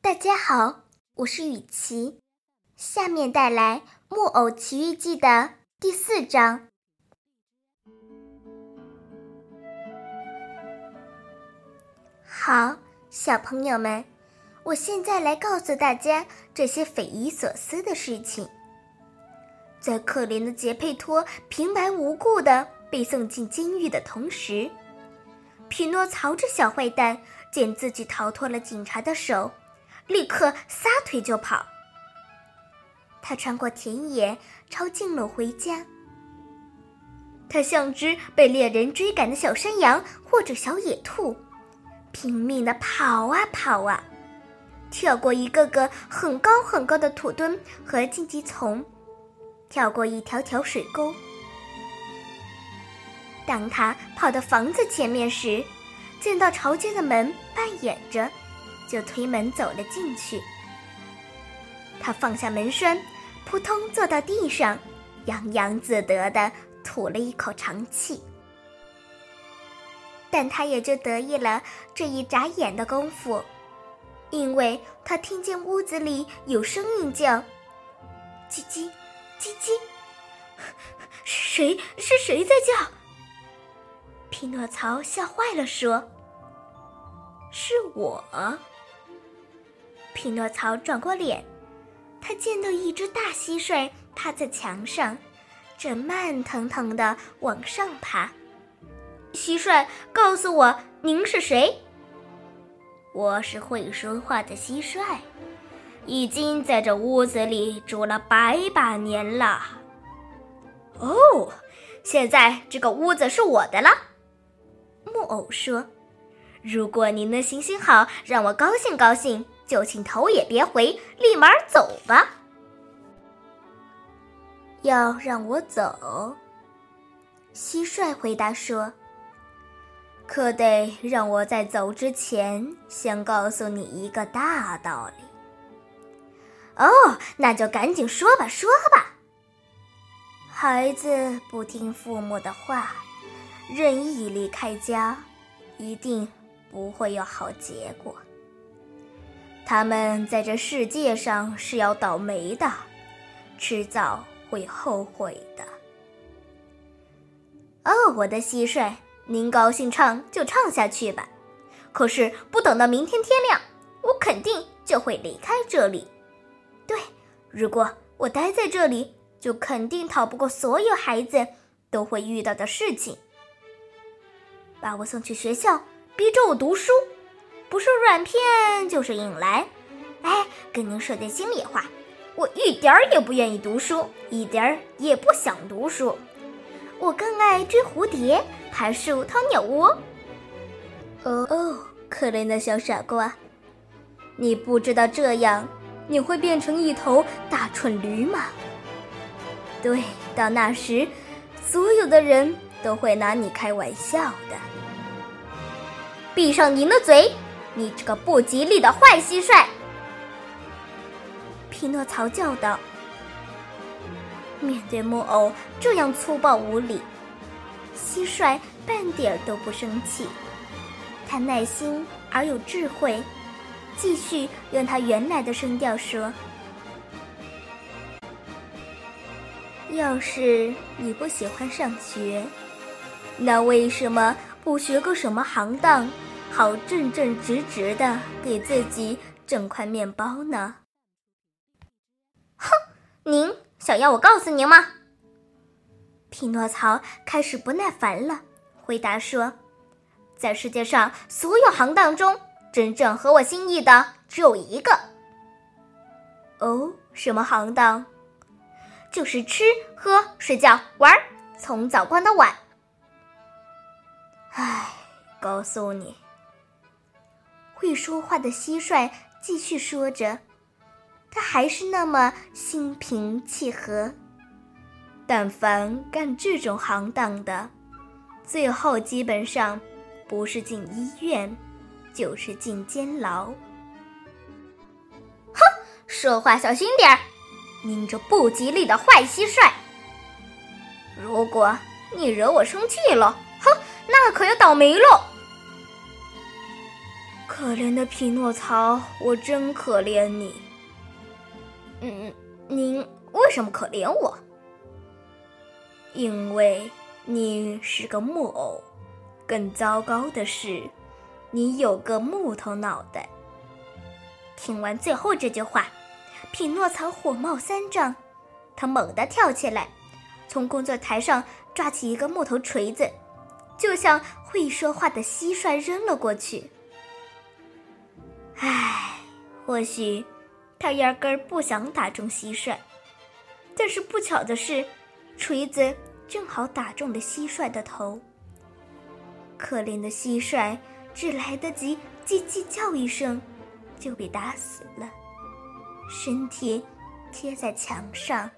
大家好，我是雨琪，下面带来《木偶奇遇记》的第四章。好，小朋友们，我现在来告诉大家这些匪夷所思的事情。在可怜的杰佩托平白无故的被送进监狱的同时，匹诺曹这小坏蛋见自己逃脱了警察的手。立刻撒腿就跑。他穿过田野，抄近路回家。他像只被猎人追赶的小山羊或者小野兔，拼命的跑啊跑啊，跳过一个个很高很高的土墩和荆棘丛，跳过一条条水沟。当他跑到房子前面时，见到朝街的门半掩着。就推门走了进去。他放下门栓，扑通坐到地上，洋洋自得地吐了一口长气。但他也就得意了这一眨眼的功夫，因为他听见屋子里有声音叫：“叽叽，叽叽，谁是谁在叫？”匹诺曹吓坏了，说：“是我。”匹诺曹转过脸，他见到一只大蟋蟀趴在墙上，正慢腾腾地往上爬。蟋蟀，告诉我您是谁？我是会说话的蟋蟀，已经在这屋子里住了百把年了。哦，现在这个屋子是我的了。木偶说：“如果您能行行好，让我高兴高兴。”就请头也别回，立马走吧。要让我走？蟋蟀回答说：“可得让我在走之前先告诉你一个大道理。”哦，那就赶紧说吧，说吧。孩子不听父母的话，任意离开家，一定不会有好结果。他们在这世界上是要倒霉的，迟早会后悔的。哦，我的蟋蟀，您高兴唱就唱下去吧。可是不等到明天天亮，我肯定就会离开这里。对，如果我待在这里，就肯定逃不过所有孩子都会遇到的事情。把我送去学校，逼着我读书。不是软骗就是硬来，哎，跟您说点心里话，我一点儿也不愿意读书，一点儿也不想读书，我更爱追蝴蝶、爬树、掏鸟窝。哦哦，可怜的小傻瓜，你不知道这样你会变成一头大蠢驴吗？对，到那时，所有的人都会拿你开玩笑的。闭上您的嘴！你这个不吉利的坏蟋蟀！匹诺曹叫道。面对木偶这样粗暴无礼，蟋蟀半点儿都不生气，他耐心而有智慧，继续用他原来的声调说：“要是你不喜欢上学，那为什么不学个什么行当？”好正正直直的给自己整块面包呢。哼，您想要我告诉您吗？匹诺曹开始不耐烦了，回答说：“在世界上所有行当中，真正合我心意的只有一个。哦，什么行当？就是吃喝睡觉玩，从早逛到晚。唉，告诉你。”会说话的蟋蟀继续说着，他还是那么心平气和。但凡干这种行当的，最后基本上不是进医院，就是进监牢。哼，说话小心点儿，您这不吉利的坏蟋蟀！如果你惹我生气了，哼，那可要倒霉喽！可怜的匹诺曹，我真可怜你。嗯，您为什么可怜我？因为你是个木偶，更糟糕的是，你有个木头脑袋。听完最后这句话，匹诺曹火冒三丈，他猛地跳起来，从工作台上抓起一个木头锤子，就向会说话的蟋蟀扔了过去。或许他压根儿不想打中蟋蟀，但是不巧的是，锤子正好打中了蟋蟀的头。可怜的蟋蟀只来得及叽叽叫一声。就被打死了，身体贴在墙上。